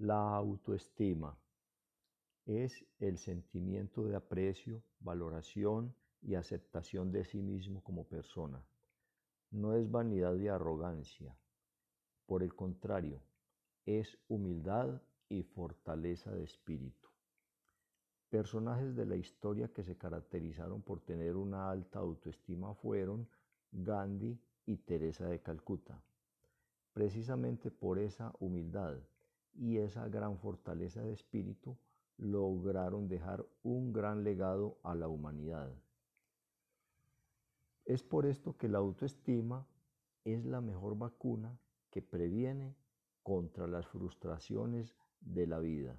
La autoestima es el sentimiento de aprecio, valoración y aceptación de sí mismo como persona. No es vanidad y arrogancia. Por el contrario, es humildad y fortaleza de espíritu. Personajes de la historia que se caracterizaron por tener una alta autoestima fueron Gandhi y Teresa de Calcuta. Precisamente por esa humildad y esa gran fortaleza de espíritu, lograron dejar un gran legado a la humanidad. Es por esto que la autoestima es la mejor vacuna que previene contra las frustraciones de la vida.